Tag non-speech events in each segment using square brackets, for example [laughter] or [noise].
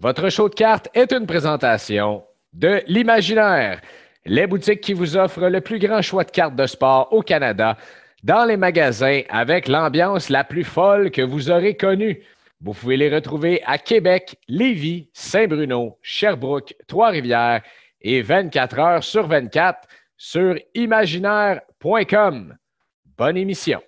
Votre show de cartes est une présentation de l'Imaginaire, les boutiques qui vous offrent le plus grand choix de cartes de sport au Canada, dans les magasins avec l'ambiance la plus folle que vous aurez connue. Vous pouvez les retrouver à Québec, Lévis, Saint-Bruno, Sherbrooke, Trois-Rivières et 24 heures sur 24 sur imaginaire.com. Bonne émission.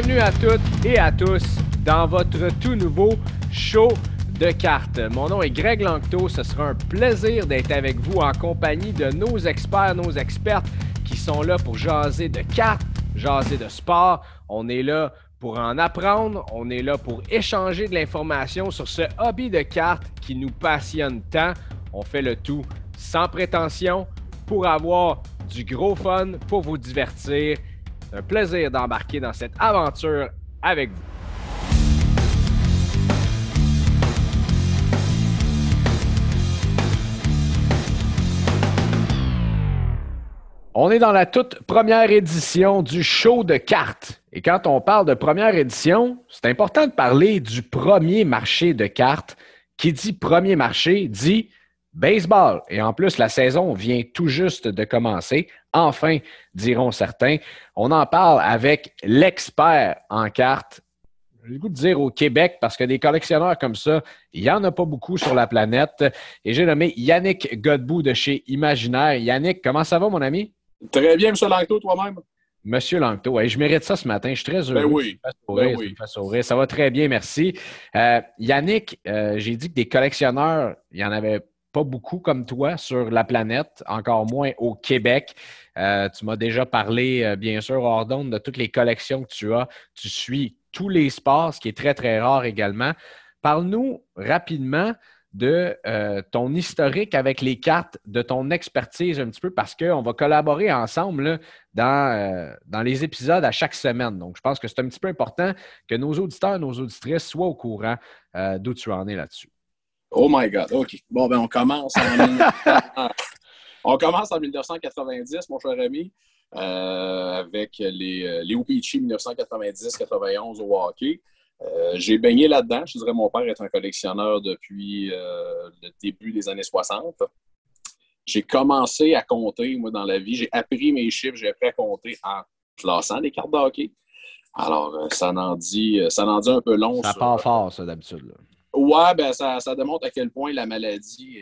Bienvenue à toutes et à tous dans votre tout nouveau show de cartes. Mon nom est Greg Lanctot. Ce sera un plaisir d'être avec vous en compagnie de nos experts, nos expertes qui sont là pour jaser de cartes, jaser de sport. On est là pour en apprendre. On est là pour échanger de l'information sur ce hobby de cartes qui nous passionne tant. On fait le tout sans prétention pour avoir du gros fun, pour vous divertir un plaisir d'embarquer dans cette aventure avec vous. On est dans la toute première édition du show de cartes. Et quand on parle de première édition, c'est important de parler du premier marché de cartes. Qui dit premier marché dit baseball. Et en plus, la saison vient tout juste de commencer. Enfin, diront certains. On en parle avec l'expert en cartes. J'ai le goût de dire au Québec, parce que des collectionneurs comme ça, il n'y en a pas beaucoup sur la planète. Et j'ai nommé Yannick Godbout de chez Imaginaire. Yannick, comment ça va, mon ami? Très bien, M. Langto, toi-même? Monsieur Langto, je mérite ça ce matin. Je suis très heureux. Ben oui. Ben oui. Ça, va très bien, merci. Euh, Yannick, euh, j'ai dit que des collectionneurs, il y en avait pas beaucoup comme toi sur la planète, encore moins au Québec. Euh, tu m'as déjà parlé, euh, bien sûr, hors de toutes les collections que tu as. Tu suis tous les sports, ce qui est très, très rare également. Parle-nous rapidement de euh, ton historique avec les cartes, de ton expertise un petit peu, parce qu'on va collaborer ensemble dans, dans les épisodes à chaque semaine. Donc, je pense que c'est un petit peu important que nos auditeurs, nos auditrices soient au courant d'où tu en es là-dessus. Oh my God, OK. Bon, ben on commence en, [laughs] on commence en 1990, mon cher ami, euh, avec les, euh, les OPC 1990-91 au hockey. Euh, j'ai baigné là-dedans. Je dirais mon père est un collectionneur depuis le début des années 60. J'ai commencé à compter, moi, dans la vie. J'ai appris mes chiffres, j'ai appris à compter en classant les cartes de hockey. Alors, ça en dit, ça en dit un peu long. Ça part fort, ça, d'habitude. Ouais, ben ça, ça, démontre à quel point la maladie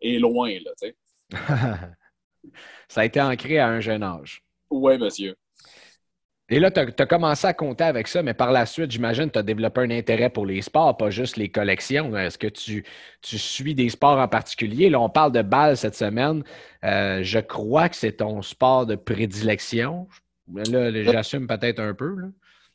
est, loin, là, tu sais. [laughs] ça a été ancré à un jeune âge. Oui, monsieur. Et là, tu as, commencé à compter avec ça, mais par la suite, j'imagine, tu as développé un intérêt pour les sports, pas juste les collections. Est-ce que tu, tu, suis des sports en particulier? Là, on parle de balle cette semaine. Euh, je crois que c'est ton sport de prédilection. Là, j'assume peut-être un peu.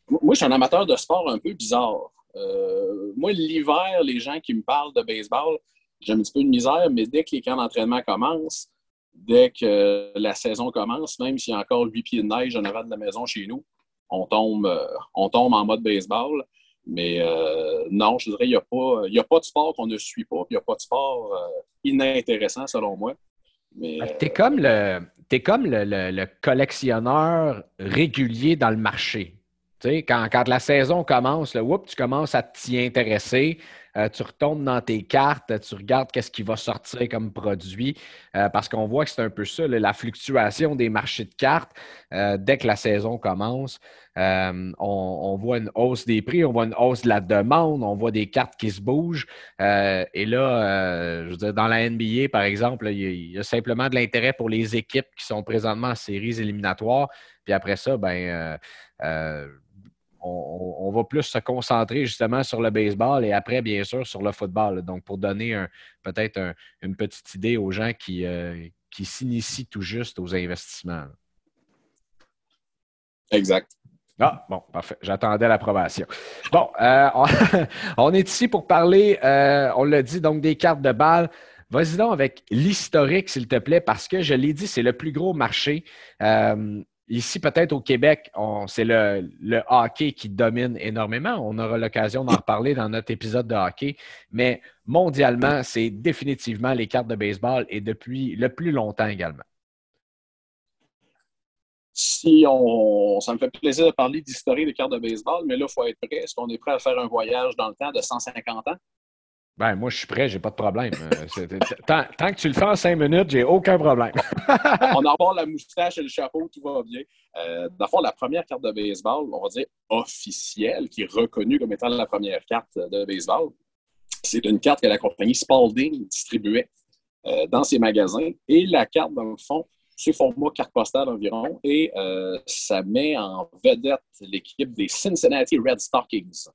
Moi, je suis un amateur de sport un peu bizarre. Euh, moi, l'hiver, les gens qui me parlent de baseball, j'ai un petit peu de misère, mais dès que les camps d'entraînement commencent, dès que la saison commence, même s'il y a encore huit pieds de neige en avant de la maison chez nous, on tombe, euh, on tombe en mode baseball. Mais euh, non, je dirais, il n'y a, pas, a pas de sport qu'on ne suit pas. Il n'y a pas de sport inintéressant, selon moi. Tu es comme, es comme le, collectionneur régulier dans le marché. Quand, la saison commence, tu commences à t'y intéresser, euh, tu retombes dans tes cartes, tu regardes qu'est-ce qui va sortir comme produit, euh, parce qu'on voit que c'est un peu ça, la fluctuation des marchés de cartes. Euh, dès que la saison commence, on, voit une hausse des prix, on voit une hausse de la demande, on voit des cartes qui se bougent. et là, dans la NBA, par exemple, il y, a simplement de l'intérêt pour les équipes qui sont présentement en séries éliminatoires. Puis après ça, ben on, va plus se concentrer justement sur le baseball et après, bien sûr, sur le football. Donc, pour donner peut-être une petite idée aux gens qui, euh, qui s'initient tout juste aux investissements. Exact. Ah, bon, parfait. J'attendais l'approbation. Bon, euh, [laughs] on, est ici pour parler, euh, on l'a dit, donc des cartes de balle. vas-y donc avec l'historique, s'il te plaît, parce que je l'ai dit, c'est le plus gros marché. Euh, ici, peut-être au Québec, c'est le, hockey qui domine énormément. On aura l'occasion d'en reparler dans notre épisode de hockey. Mais mondialement, c'est définitivement les cartes de baseball et depuis le plus longtemps également. Si on, ça me fait plaisir de parler d'historique des cartes de baseball, mais là, il faut être prêt. Est-ce qu'on est prêt à faire un voyage dans le temps de 150 ans? Ben, moi, je suis prêt, j'ai pas de problème. Euh, tant, que tu le fais en cinq minutes, j'ai aucun problème. [laughs] on a la moustache et le chapeau, tout va bien. Euh, D'abord, la première carte de baseball, on va dire officielle, qui est reconnue comme étant la première carte de baseball, c'est une carte que la compagnie Spalding distribuait euh, dans ses magasins. Et la carte, dans le fond, c'est format carte postale environ, et euh, ça met en vedette l'équipe des Cincinnati Red Stockings,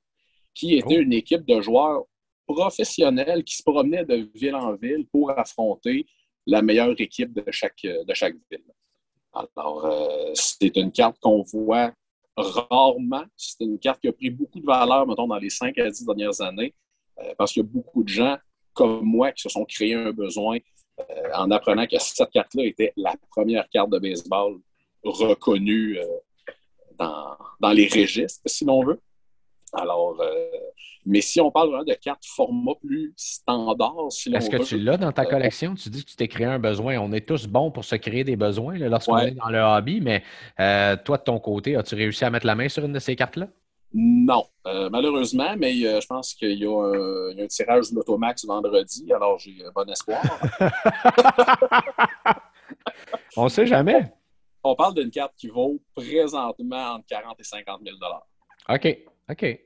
qui était oh. une équipe de joueurs professionnels qui se promenaient de ville en ville pour affronter la meilleure équipe de chaque, de chaque ville. Alors, euh, c'est une carte qu'on voit rarement. C'est une carte qui a pris beaucoup de valeur, mettons, dans les 5 à 10 dernières années, euh, parce qu'il y a beaucoup de gens comme moi qui se sont créés un besoin euh, en apprenant que cette carte-là était la première carte de baseball reconnue dans, dans, les registres, si l'on veut. Alors, euh, mais si on parle vraiment de cartes format plus standard, si Est-ce que tu l'as dans ta collection? Tu dis que tu t'es créé un besoin. On est tous bons pour se créer des besoins lorsqu'on est dans le hobby, mais toi, de ton côté, as-tu réussi à mettre la main sur une de ces cartes-là? Non, euh, malheureusement, mais euh, je pense qu'il y, a un tirage de l'Automax vendredi, alors j'ai bon espoir. [laughs] On ne sait jamais. On parle d'une carte qui vaut présentement entre 40 et 50 000 OK, OK.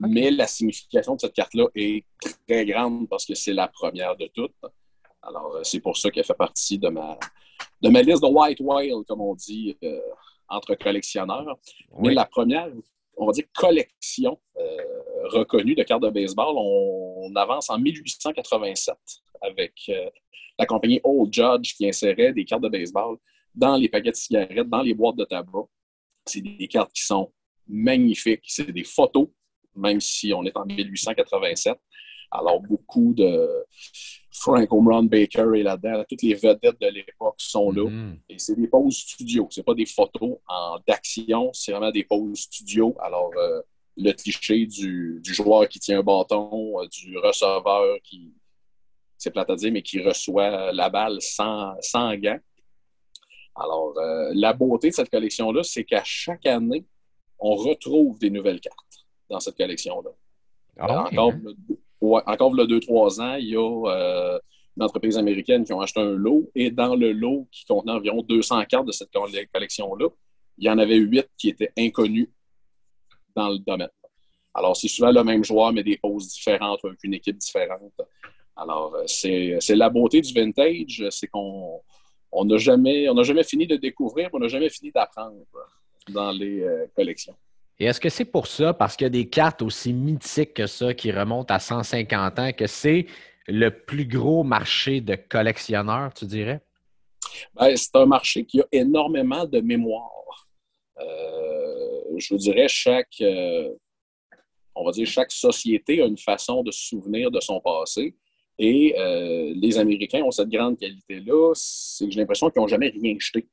Mais la signification de cette carte-là est très grande parce que c'est la première de toutes. Alors, euh, c'est pour ça qu'elle fait partie de ma, de ma liste de White Whale, comme on dit, entre collectionneurs. Mais la première on va dire, collection euh, reconnue de cartes de baseball. On, avance en 1887 avec euh, la compagnie Old Judge qui insérait des cartes de baseball dans les paquets de cigarettes, dans les boîtes de tabac. C'est des cartes qui sont magnifiques. C'est des photos, même si on est en 1887. Alors, beaucoup de Frank Home Baker est là-dedans. Toutes les vedettes de l'époque sont là. Mm-hmm. Et c'est des poses studio. C'est pas des photos en d'action, c'est vraiment des poses studio. Alors, euh, le cliché du, joueur qui tient un bâton, euh, du receveur qui, c'est plate à dire, mais qui reçoit la balle sans, sans gants. Alors, euh, la beauté de cette collection-là, c'est qu'à chaque année, on retrouve des nouvelles cartes dans cette collection-là. Ah, encore, encore il y a deux, trois ans, il y a euh, une entreprise américaine qui ont acheté un lot et dans le lot qui contenait environ 200 cartes de cette collection-là, il y en avait huit qui étaient inconnus dans le domaine. Alors, c'est souvent le même joueur, mais des poses différentes avec une équipe différente. Alors, euh, c'est la beauté du vintage, c'est qu'on n'a jamais, jamais fini de découvrir, on n'a jamais fini d'apprendre dans les euh, collections. Et est-ce que c'est pour ça, parce qu'il y a des cartes aussi mythiques que ça qui remontent à 150 ans, que c'est le plus gros marché de collectionneurs, tu dirais? Ben, c'est un marché qui a énormément de mémoire. Euh, je vous dirais, chaque, euh, on va dire, chaque société a une façon de se souvenir de son passé. Et euh, les Américains ont cette grande qualité-là, c'est que j'ai l'impression qu'ils n'ont jamais rien jeté.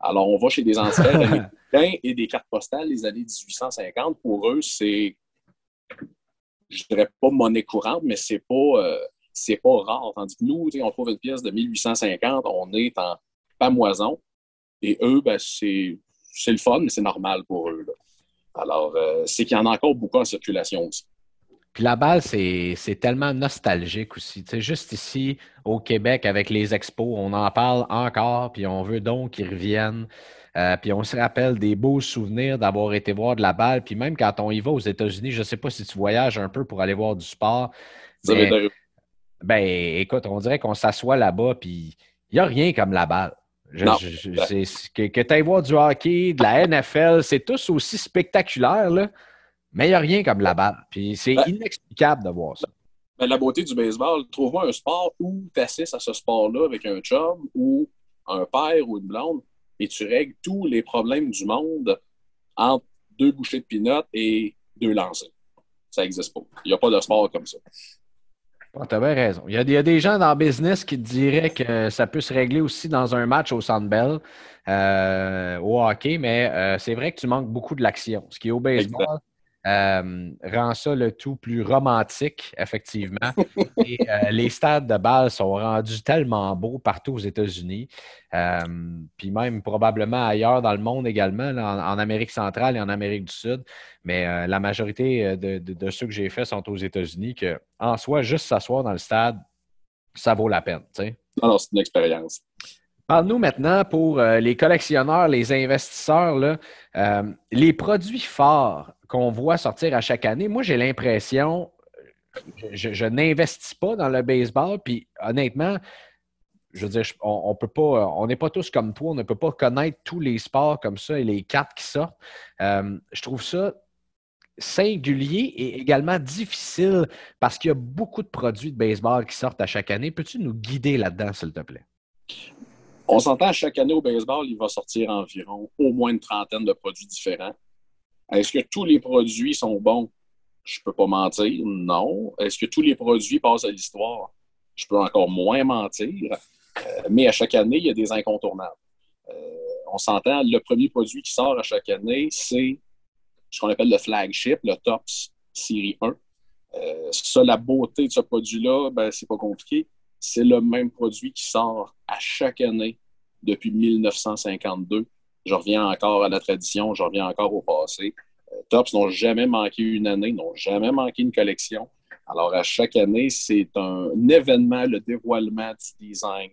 Alors, on va chez des anciens [laughs] et des cartes postales des années 1850. Pour eux, c'est, je dirais pas monnaie courante, mais c'est pas, euh, c'est pas rare. Tandis que nous, on trouve une pièce de 1850, on est en pamoison. Et eux, ben, c'est, c'est le fun, mais c'est normal pour eux. Alors, euh, c'est qu'il y en a encore beaucoup en circulation aussi. Puis la balle, c'est tellement nostalgique aussi. Tu sais, juste ici, au Québec, avec les expos, on en parle encore, puis on veut donc qu'ils reviennent. Euh, puis on se rappelle des beaux souvenirs d'avoir été voir de la balle. Puis même quand on y va aux États-Unis, je ne sais pas si tu voyages un peu pour aller voir du sport. ben, écoute, on dirait qu'on s'assoit là-bas, puis il n'y a rien comme la balle. que, que tu ailles voir du hockey, de la NFL, c'est tous aussi spectaculaire, là. Mais il n'y a rien comme la balle. Puis c'est ben, inexplicable de voir ça. Ben, la beauté du baseball, trouve-moi un sport où tu assistes à ce sport-là avec un chum ou un père ou une blonde et tu règles tous les problèmes du monde entre deux bouchées de pinot et deux lancers. Ça n'existe pas. Il n'y a pas de sport comme ça. Ah, tu as bien raison. Il y, a, des gens dans le business qui te diraient que ça peut se régler aussi dans un match au Sandbell, euh, au hockey, mais euh, c'est vrai que tu manques beaucoup de l'action. Ce qui est au baseball, euh, rend ça le tout plus romantique, effectivement. [laughs] Et euh, les stades de balle sont rendus tellement beaux partout aux États-Unis, euh, puis même probablement ailleurs dans le monde également, en, Amérique centrale et en Amérique du Sud. Mais la majorité de, ceux que j'ai faits sont aux États-Unis, que en soi, juste s'asseoir dans le stade, ça vaut la peine. Non, non, c'est une expérience. Parle-nous maintenant pour les collectionneurs, les investisseurs, les produits forts qu'on voit sortir à chaque année, moi, j'ai l'impression, je, n'investis pas dans le baseball, puis honnêtement, je veux dire, on, peut pas, on n'est pas tous comme toi, on ne peut pas connaître tous les sports comme ça et les quatre qui sortent. Euh, je trouve ça singulier et également difficile parce qu'il y a beaucoup de produits de baseball qui sortent à chaque année. Peux-tu nous guider là-dedans, s'il te plaît? On s'entend chaque année au baseball, il va sortir environ au moins une trentaine de produits différents. Est-ce que tous les produits sont bons? Je peux pas mentir, non. Est-ce que tous les produits passent à l'histoire? Je peux encore moins mentir. Euh, mais à chaque année, il y a des incontournables. Euh, on s'entend, le premier produit qui sort à chaque année, c'est ce qu'on appelle le flagship, le TOPS série 1. Euh, la beauté de ce produit-là, ben, c'est pas compliqué. C'est le même produit qui sort à chaque année depuis 1952 je reviens encore à la tradition, je reviens encore au passé. Euh, Tops n'ont jamais manqué une année, n'ont jamais manqué une collection. Alors, à chaque année, c'est un, événement, le dévoilement du design.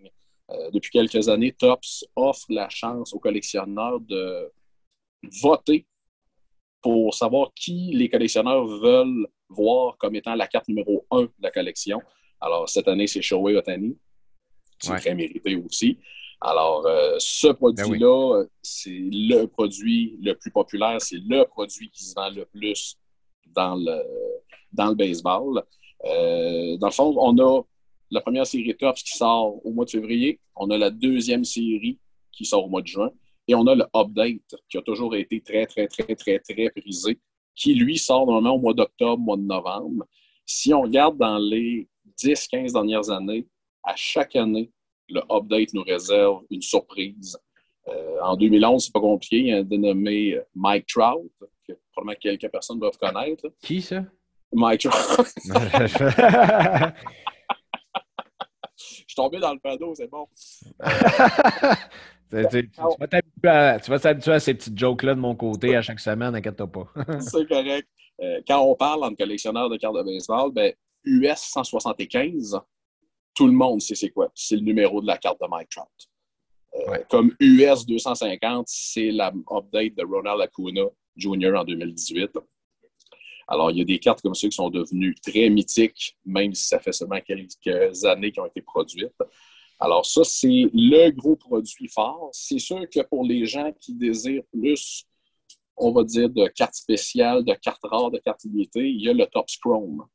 Euh, depuis quelques années, Tops offre la chance aux collectionneurs de voter pour savoir qui les collectionneurs veulent voir comme étant la carte numéro un de la collection. Alors, cette année, c'est Shohei Otani. C'est très mérité aussi. Alors, euh, ce ben produit-là, c'est le produit le plus populaire, c'est le produit qui se vend le plus dans le, dans le baseball. Euh, dans le fond, on a la première série Tops qui sort au mois de février, on a la deuxième série qui sort au mois de juin, et on a le Update qui a toujours été très, très, très, très, très prisé, qui lui sort normalement au mois d'octobre, mois de novembre. Si on regarde dans les 10-15 dernières années, à chaque année, le update nous réserve une surprise. Euh, en 2011, c'est pas compliqué. Il y a un dénommé Mike Trout, que probablement quelques personnes doivent connaître. Qui ça? Mike Trout. [laughs] Je suis tombé dans le panneau, c'est bon. [laughs] tu, vas t'habituer à, ces petites jokes-là de mon côté à chaque semaine, inquiète-toi pas. [laughs] c'est correct. Euh, quand on parle en collectionneur de cartes de baseball, ben, US 175, tout le monde sait c'est quoi. C'est le numéro de la carte de Mike Trout. Euh, comme US 250, c'est la update de Ronald Acuna Jr. en 2018. Alors, il y a des cartes comme ça qui sont devenues très mythiques, même si ça fait seulement quelques années qu'elles ont été produites. Alors, ça, c'est le gros produit fort. C'est sûr que pour les gens qui désirent plus, on va dire, de cartes spéciales, de cartes rares, de cartes limitées, il y a le Top Chrome.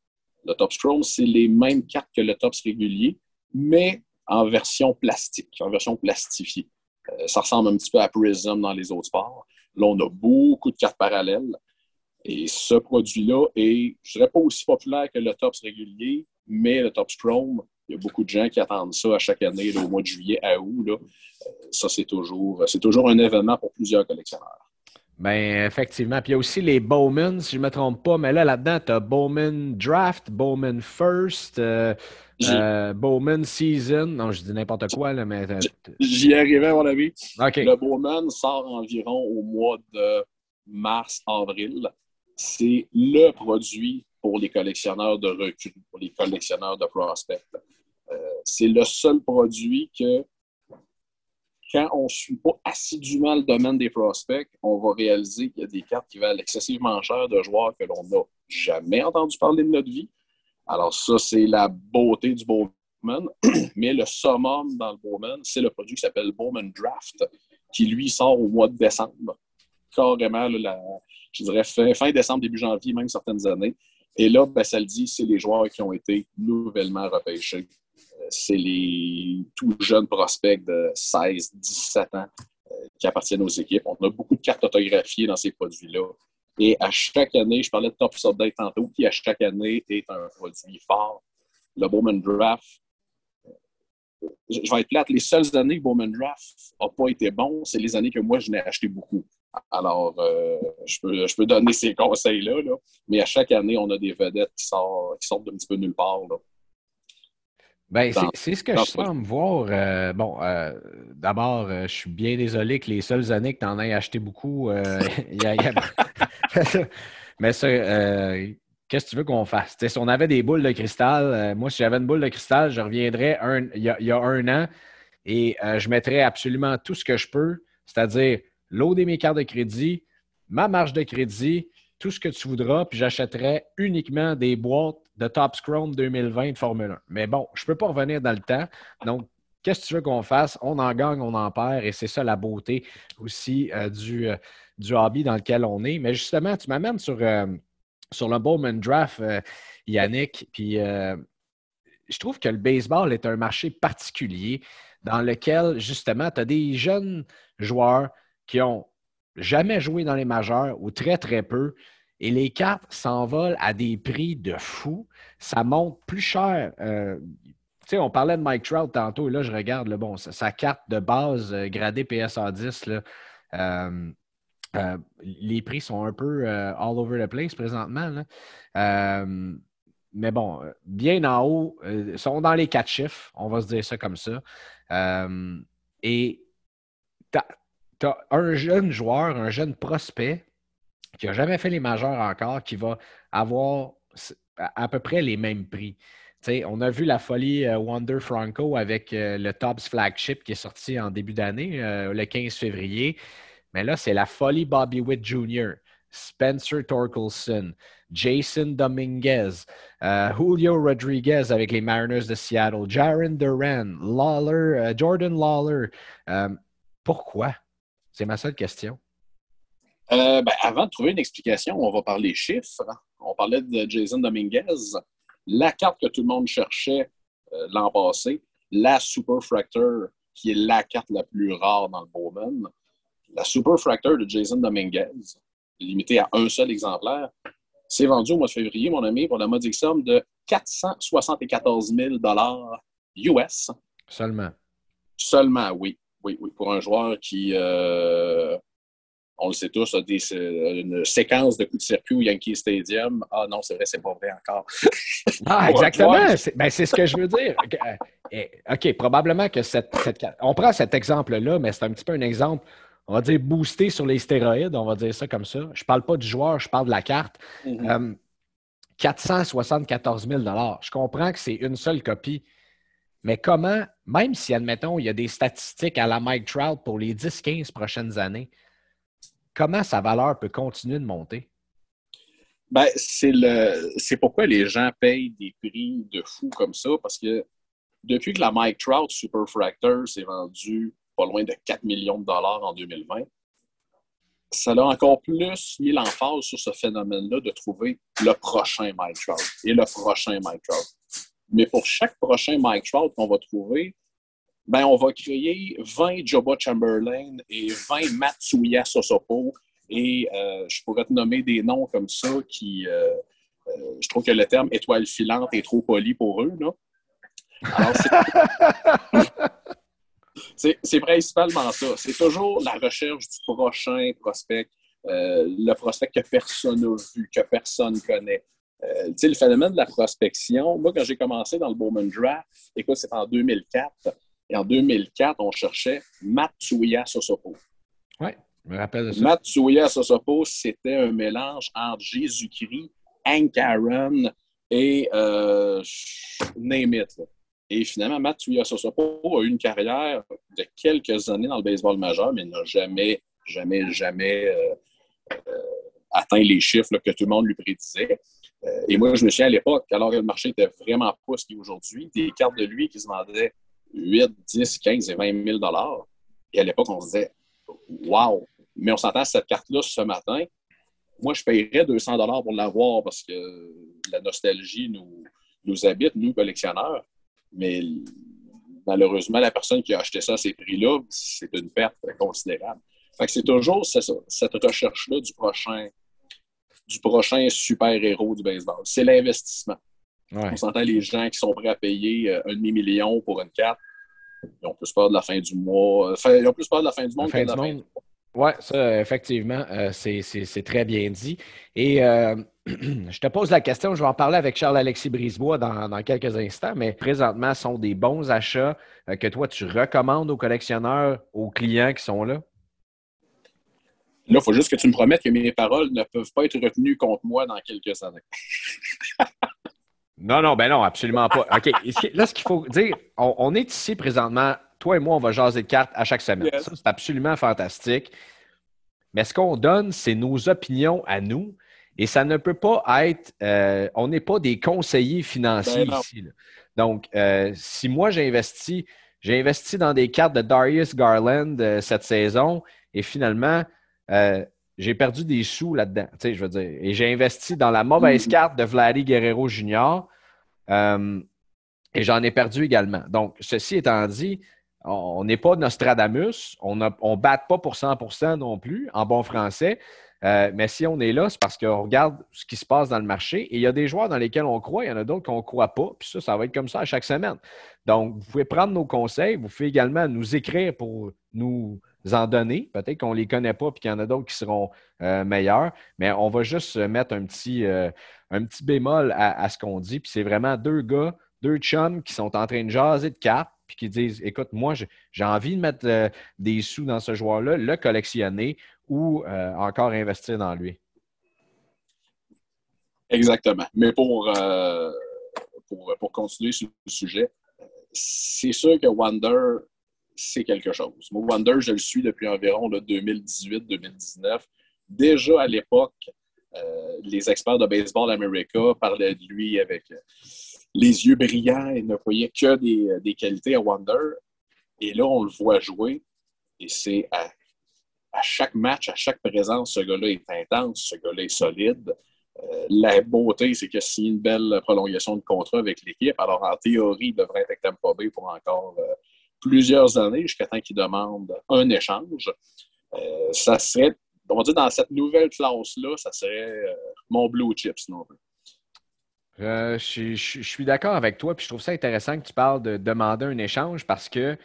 Le Top Scroll, c'est les mêmes cartes que le Tops régulier, mais en version plastique, en version plastifiée. Euh, ça ressemble un petit peu à Prism dans les autres sports. Là, on a beaucoup de cartes parallèles. Et ce produit-là est, je dirais pas aussi populaire que le Tops régulier, mais le Tops Chrome, il y a beaucoup de gens qui attendent ça à chaque année, au mois de juillet à août. Euh, ça, c'est toujours, c'est toujours un événement pour plusieurs collectionneurs. Ben, effectivement. Puis il y a aussi les Bowman, si je ne me trompe pas. Mais là, là-dedans, tu as Bowman Draft, Bowman First, euh, euh, Bowman Season. Non, je dis n'importe quoi, là, mais. J'y arrivais, à mon avis. Le Bowman sort environ au mois de mars-avril. C'est le produit pour les collectionneurs de recrues, pour les collectionneurs de prospects. Euh, c'est le seul produit que quand on ne suit pas assidûment le domaine des prospects, on va réaliser qu'il y a des cartes qui valent excessivement cher de joueurs que l'on n'a jamais entendu parler de notre vie. Alors ça, c'est la beauté du Bowman. [clears throat] Mais le summum dans le Bowman, c'est le produit qui s'appelle Bowman Draft, qui lui sort au mois de décembre. Carrément, je dirais fin, décembre, début janvier, même certaines années. Et là, ben, ça le dit, c'est les joueurs qui ont été nouvellement repêchés c'est les tout jeunes prospects de 16, 17 ans euh, qui appartiennent aux équipes. On a beaucoup de cartes autographiées dans ces produits-là. Et à chaque année, je parlais de Top Update tantôt, qui à chaque année est un produit fort. le Bowman Draft, je vais être plate, les seules années que Bowman Draft n'a pas été bon, c'est les années que moi, je n'ai acheté beaucoup. Alors, euh, je, peux, je peux donner ces conseils-là, là, mais à chaque année, on a des vedettes qui sortent, qui sortent d'un petit peu nulle part. Là. Ben, c'est ce que je semble voir. Euh, bon, euh, d'abord, euh, je suis bien désolé que les seules années que tu en aies acheté beaucoup, [laughs] y a, y a... [laughs] mais ça, qu'est-ce que tu veux qu'on fasse? si on avait des boules de cristal, moi, si j'avais une boule de cristal, je reviendrais il, y a, il, y a, un an et je mettrais absolument tout ce que je peux, c'est-à-dire l'eau mes cartes de crédit, ma marge de crédit, tout ce que tu voudras, puis j'achèterai uniquement des boîtes de Top Scrum 2020 de Formule 1. Mais bon, je ne peux pas revenir dans le temps. Donc, qu'est-ce que tu veux qu'on fasse? On en gagne, on en perd, et c'est ça la beauté aussi euh, du, euh, du hobby dans lequel on est. Mais justement, tu m'amènes sur, euh, sur le Bowman Draft, Yannick, puis je trouve que le baseball est un marché particulier dans lequel, justement, tu as des jeunes joueurs qui ont jamais joué dans les majeurs ou très, très peu. Et les cartes s'envolent à des prix de fou. Ça monte plus cher. Euh, tu sais, on parlait de Mike Trout tantôt, et là, je regarde, bon, sa, carte de base euh, gradée PSA 10, là, euh, les prix sont un peu all over the place présentement. mais bon, bien en haut, sont dans les quatre chiffres, on va se dire ça comme ça. et tu as un jeune joueur, un jeune prospect qui n'a jamais fait les majeurs encore, qui va avoir à peu près les mêmes prix. on a vu la folie euh, Wonder Franco avec euh, le Tops Flagship qui est sorti en début d'année, euh, le 15 février. Mais là, c'est la folie Bobby Witt Jr., Spencer Torkelson, Jason Dominguez, Julio Rodriguez avec les Mariners de Seattle, Jaron Duran, Lawler, Jordan Lawler. pourquoi? C'est ma seule question. Euh, ben, avant de trouver une explication, on va parler chiffres. On parlait de Jason Dominguez. La carte que tout le monde cherchait euh, l'an passé, la Super Fractor, qui est la carte la plus rare dans le Bowman. La Super Fractor de Jason Dominguez, limitée à un seul exemplaire, s'est vendue au mois de février, mon ami, pour la modique somme de 474 000 US. Seulement. Seulement, oui. Oui, oui, pour un joueur qui, euh, on le sait tous, a des, une séquence de coups de circuit au Yankee Stadium. Ah non, c'est vrai, c'est pas vrai encore. [laughs] ah, exactement. Ben, c'est ce que je veux dire. Euh, OK, probablement que cette, on prend cet exemple-là, mais c'est un petit peu un exemple, on va dire boosté sur les stéroïdes, on va dire ça comme ça. Je parle pas du joueur, je parle de la carte. 474 000 mm-hmm. Je comprends que c'est une seule copie. Mais comment, même si, admettons, il y a des statistiques à la Mike Trout pour les 10-15 prochaines années, comment sa valeur peut continuer de monter? Ben, c'est le c'est pourquoi les gens payent des prix de fou comme ça, parce que depuis que la Mike Trout Super Fractor s'est vendue pas loin de 4 millions de dollars en 2020, ça a encore plus mis l'emphase sur ce phénomène-là de trouver le prochain Mike Trout et le prochain Mike Trout. Mais pour chaque prochain Mike Trout qu'on va trouver, ben, on va créer 20 Joba Chamberlain et 20 Matsuya Sosopo. Et euh, je pourrais te nommer des noms comme ça qui. Euh, euh, je trouve que le terme étoile filante est trop poli pour eux. Là. [laughs] c'est principalement ça. C'est toujours la recherche du prochain prospect, le prospect que personne n'a vu, que personne connaît. Euh, tu sais, le phénomène de la prospection, moi, quand j'ai commencé dans le Bowman Draft, écoute, c'est en 2004. Et en 2004, on cherchait Matsuya Sosopo. Oui, je me rappelle de ça. Matsuya Sosopo, c'était un mélange entre Jésus-Christ, Hank Aaron et euh, name it. Et finalement, Matsuya Sosopo a eu une carrière de quelques années dans le baseball majeur, mais n'a jamais, jamais, jamais euh, euh, atteint les chiffres que tout le monde lui prédisait. Euh, et moi, je me souviens à l'époque, alors que le marché était vraiment pas ce qu'il est aujourd'hui, des cartes de lui qui se vendaient 8, 10, 15 et 20 000 Et à l'époque, on se disait, wow! Mais on s'entend cette carte-là ce matin. Moi, je paierais 200 pour l'avoir parce que la nostalgie nous, nous habite, nous, collectionneurs. Mais malheureusement, la personne qui a acheté ça à ces prix-là, c'est une perte considérable. Fait que c'est toujours cette recherche-là du prochain du prochain super-héros du baseball. C'est l'investissement. On s'entend les gens qui sont prêts à payer un demi-million pour une carte. Ils ont plus peur de la fin du mois. ils ont plus peur de la fin du monde que de la fin du mois. Oui, ça, effectivement, euh, c'est très bien dit. Et euh, [clears throat] je te pose la question, je vais en parler avec Charles-Alexis Brisebois dans, quelques instants, mais présentement, sont des bons achats euh, que toi, tu recommandes aux collectionneurs, aux clients qui sont là? Là, il faut juste que tu me promettes que mes paroles ne peuvent pas être retenues contre moi dans quelques années. [laughs] non, non, ben non, absolument pas. OK. Là, ce qu'il faut dire, on est ici présentement toi et moi, on va jaser de cartes à chaque semaine. Ça, c'est absolument fantastique. Mais ce qu'on donne, c'est nos opinions à nous. Et ça ne peut pas être. Euh, on n'est pas des conseillers financiers ben ici. Donc, euh, si moi j'ai investi, j'ai investi dans des cartes de Darius Garland euh, cette saison et finalement, j'ai perdu des sous là-dedans. je veux dire. Et j'ai investi dans la mauvaise mm. carte de Vladdy Guerrero Jr. et j'en ai perdu également. Donc, ceci étant dit, on n'est pas Nostradamus, on ne batte pas pour 100% non plus, en bon français. Euh, mais si on est là, c'est parce qu'on regarde ce qui se passe dans le marché. Et il y a des joueurs dans lesquels on croit, il y en a d'autres qu'on ne croit pas. Puis ça, ça va être comme ça à chaque semaine. Donc, vous pouvez prendre nos conseils. Vous pouvez également nous écrire pour nous en donner. Peut-être qu'on ne les connaît pas puis qu'il y en a d'autres qui seront euh, meilleurs. Mais on va juste mettre un petit, euh, un petit bémol à, ce qu'on dit. Puis c'est vraiment deux gars, deux chums qui sont en train de jaser de cartes puis qui disent Écoute, moi, j'ai envie de mettre des sous dans ce joueur-là, le collectionner ou euh, encore investir dans lui? Exactement. Mais pour, euh, pour, continuer sur le sujet, c'est sûr que Wonder, c'est quelque chose. Moi, Wonder, je le suis depuis environ 2018-2019. Déjà à l'époque, les experts de Baseball America parlaient de lui avec les yeux brillants et ne voyait que des, des, qualités à Wonder. Et là, on le voit jouer et c'est à, chaque match, à chaque présence, ce gars-là est intense, ce gars-là est solide. Euh, la beauté, c'est qu'il a une belle prolongation de contrat avec l'équipe. Alors, en théorie, il devrait être avec Tampa Bay pour encore euh, plusieurs années, jusqu'à temps qu'il demande un échange. Euh, ça serait, on dire, dans cette nouvelle classe-là, ça serait mon blue chip, sinon. Euh, je, suis d'accord avec toi, puis je trouve ça intéressant que tu parles de demander un échange parce que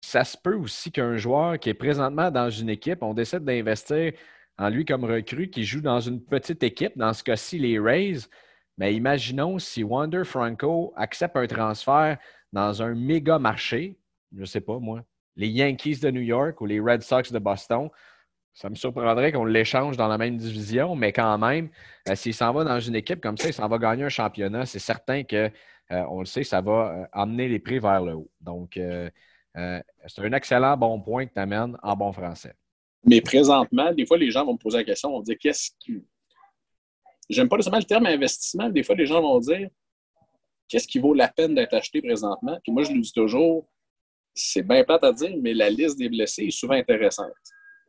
ça se peut aussi qu'un joueur qui est présentement dans une équipe, on décide d'investir en lui comme recrue, qui joue dans une petite équipe, dans ce cas-ci les Rays. Mais imaginons si Wander Franco accepte un transfert dans un méga marché, je ne sais pas moi, les Yankees de New York ou les Red Sox de Boston. Ça me surprendrait qu'on l'échange dans la même division, mais quand même, euh, s'il s'en va dans une équipe comme ça, il s'en va gagner un championnat, c'est certain que, euh, on le sait, ça va euh, amener les prix vers le haut. Donc, c'est un excellent bon point que tu amènes en bon français. Mais présentement, des fois, les gens vont me poser la question, vont me dire qu'est-ce qui. J'aime pas nécessairement le terme investissement, des fois, les gens vont dire qu'est-ce qui vaut la peine d'être acheté présentement? Puis moi, je lui dis toujours, c'est bien plate à dire, mais la liste des blessés est souvent intéressante.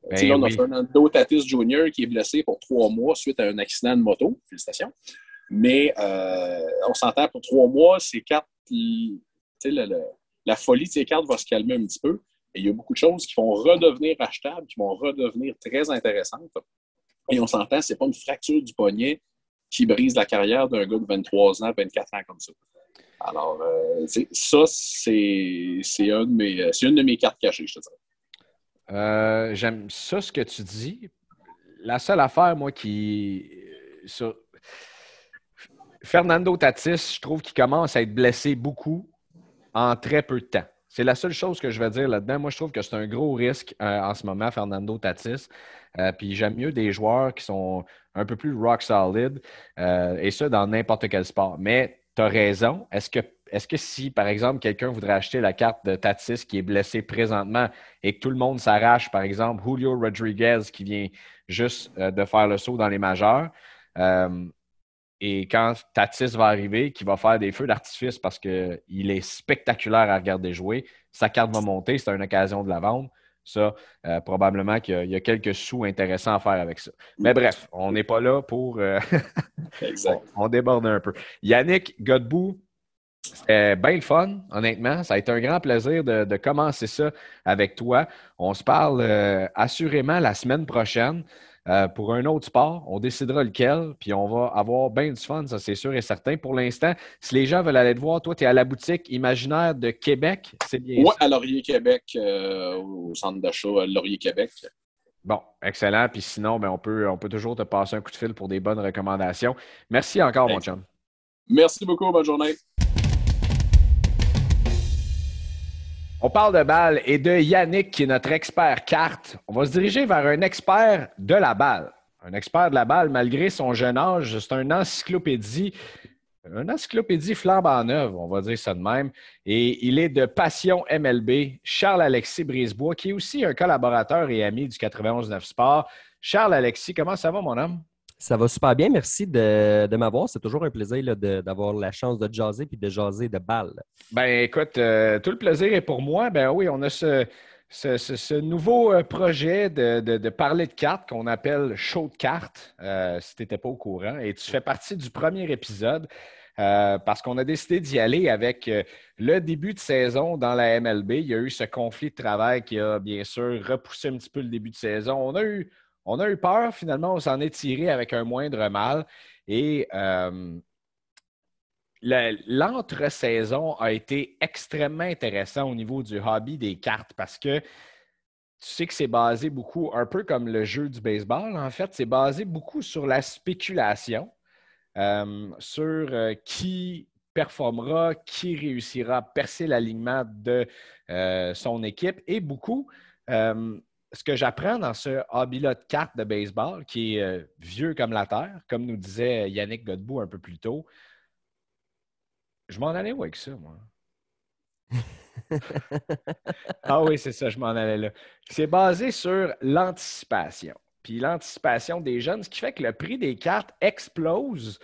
Ben on a Fernando Tatis Jr. qui est blessé pour trois mois suite à un accident de moto. Félicitations. Mais euh, on s'entend pour trois mois, ces cartes, la folie de ces cartes va se calmer un petit peu. Et il y a beaucoup de choses qui vont redevenir achetables, qui vont redevenir très intéressantes. Et on s'entend, ce n'est pas une fracture du poignet qui brise la carrière d'un gars de 23 ans, 24 ans comme ça. Alors, euh, ça, c'est une, une de mes cartes cachées, je te dirais. Euh, j'aime ça, ce que tu dis. La seule affaire, moi, qui. Fernando Tatis, je trouve qu'il commence à être blessé beaucoup en très peu de temps. C'est la seule chose que je vais dire là-dedans. Moi, je trouve que c'est un gros risque euh, en ce moment, Fernando Tatis. Euh, puis j'aime mieux des joueurs qui sont un peu plus rock solid, et ça dans n'importe quel sport. Mais tu as raison. Est-ce que est-ce que si, par exemple, quelqu'un voudrait acheter la carte de Tatis qui est blessé présentement et que tout le monde s'arrache, par exemple, Julio Rodriguez qui vient juste euh, de faire le saut dans les majeurs, euh, et quand Tatis va arriver, qui va faire des feux d'artifice parce qu'il est spectaculaire à regarder jouer, sa carte va monter, c'est une occasion de la vendre. Ça, euh, probablement qu'il y, a quelques sous intéressants à faire avec ça. Mais bref, on n'est pas là pour. [laughs] exact. on, déborde un peu. Yannick Godbout, c'était bien le fun, honnêtement. Ça a été un grand plaisir de, commencer ça avec toi. On se parle euh, assurément la semaine prochaine. Euh, pour un autre sport. On décidera lequel, puis on va avoir bien du fun, ça c'est sûr et certain. Pour l'instant, si les gens veulent aller te voir, toi, tu es à la boutique Imaginaire de Québec, c'est bien Oui, à Laurier Québec, euh, au centre d'achat Laurier Québec. Bon, excellent. Puis sinon, ben, on, peut, on peut toujours te passer un coup de fil pour des bonnes recommandations. Merci encore, mon chum. Merci beaucoup. Bonne journée. On parle de balle et de Yannick, qui est notre expert carte. On va se diriger vers un expert de la balle. Un expert de la balle, malgré son jeune âge, c'est un encyclopédie, un encyclopédie flambant neuve, on va dire ça de même. Et il est de Passion MLB, Charles-Alexis Brisebois, qui est aussi un collaborateur et ami du 91-9 Sport. Charles-Alexis, comment ça va, mon homme? Ça va super bien. Merci de, m'avoir. C'est toujours un plaisir d'avoir la chance de jaser puis de jaser de balles. Ben écoute, euh, tout le plaisir est pour moi. Ben oui, on a ce, nouveau euh, projet de, parler de cartes qu'on appelle Show de cartes, euh, si tu n'étais pas au courant. Et tu fais partie du premier épisode. parce qu'on a décidé d'y aller avec le début de saison dans la MLB. Il y a eu ce conflit de travail qui a bien sûr repoussé un petit peu le début de saison. On a eu, on a eu peur, finalement, on s'en est tiré avec un moindre mal. Et euh, l'entre-saison a été extrêmement intéressant au niveau du hobby des cartes parce que tu sais que c'est basé beaucoup, un peu comme le jeu du baseball, en fait, c'est basé beaucoup sur la spéculation, euh, sur euh, qui performera, qui réussira à percer l'alignement de son équipe et beaucoup ce que j'apprends dans ce hobby-là de cartes de baseball, qui est euh, vieux comme la Terre, comme nous disait Yannick Godbout un peu plus tôt, je m'en allais où avec ça, moi? [laughs] ah oui, c'est ça, je m'en allais là. C'est basé sur l'anticipation. Puis l'anticipation des jeunes, ce qui fait que le prix des cartes explose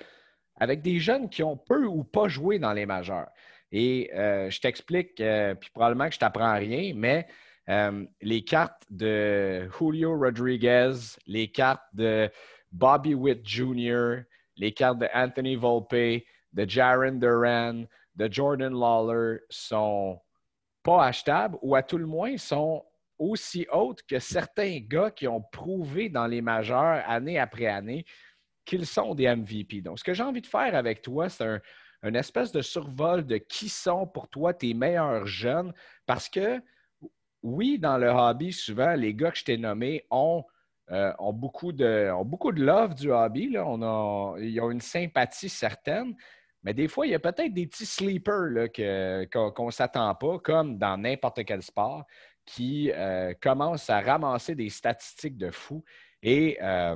avec des jeunes qui ont peu ou pas joué dans les majeurs. Et euh, je t'explique, euh, puis probablement que je t'apprends rien, mais euh, les cartes de Julio Rodriguez, les cartes de Bobby Witt Jr., les cartes de Anthony Volpe, de Jaron Duran, de Jordan Lawler sont pas achetables ou à tout le moins sont aussi hautes que certains gars qui ont prouvé dans les majeurs année après année qu'ils sont des MVP. Donc, ce que j'ai envie de faire avec toi, c'est un, un espèce de survol de qui sont pour toi tes meilleurs jeunes parce que oui, dans le hobby, souvent, les gars que je t'ai nommés ont, euh, beaucoup de, love du hobby. On a, ils ont une sympathie certaine. Mais des fois, il y a peut-être des petits sleepers qu'on ne s'attend pas, comme dans n'importe quel sport, qui euh, commencent à ramasser des statistiques de fou. Et euh,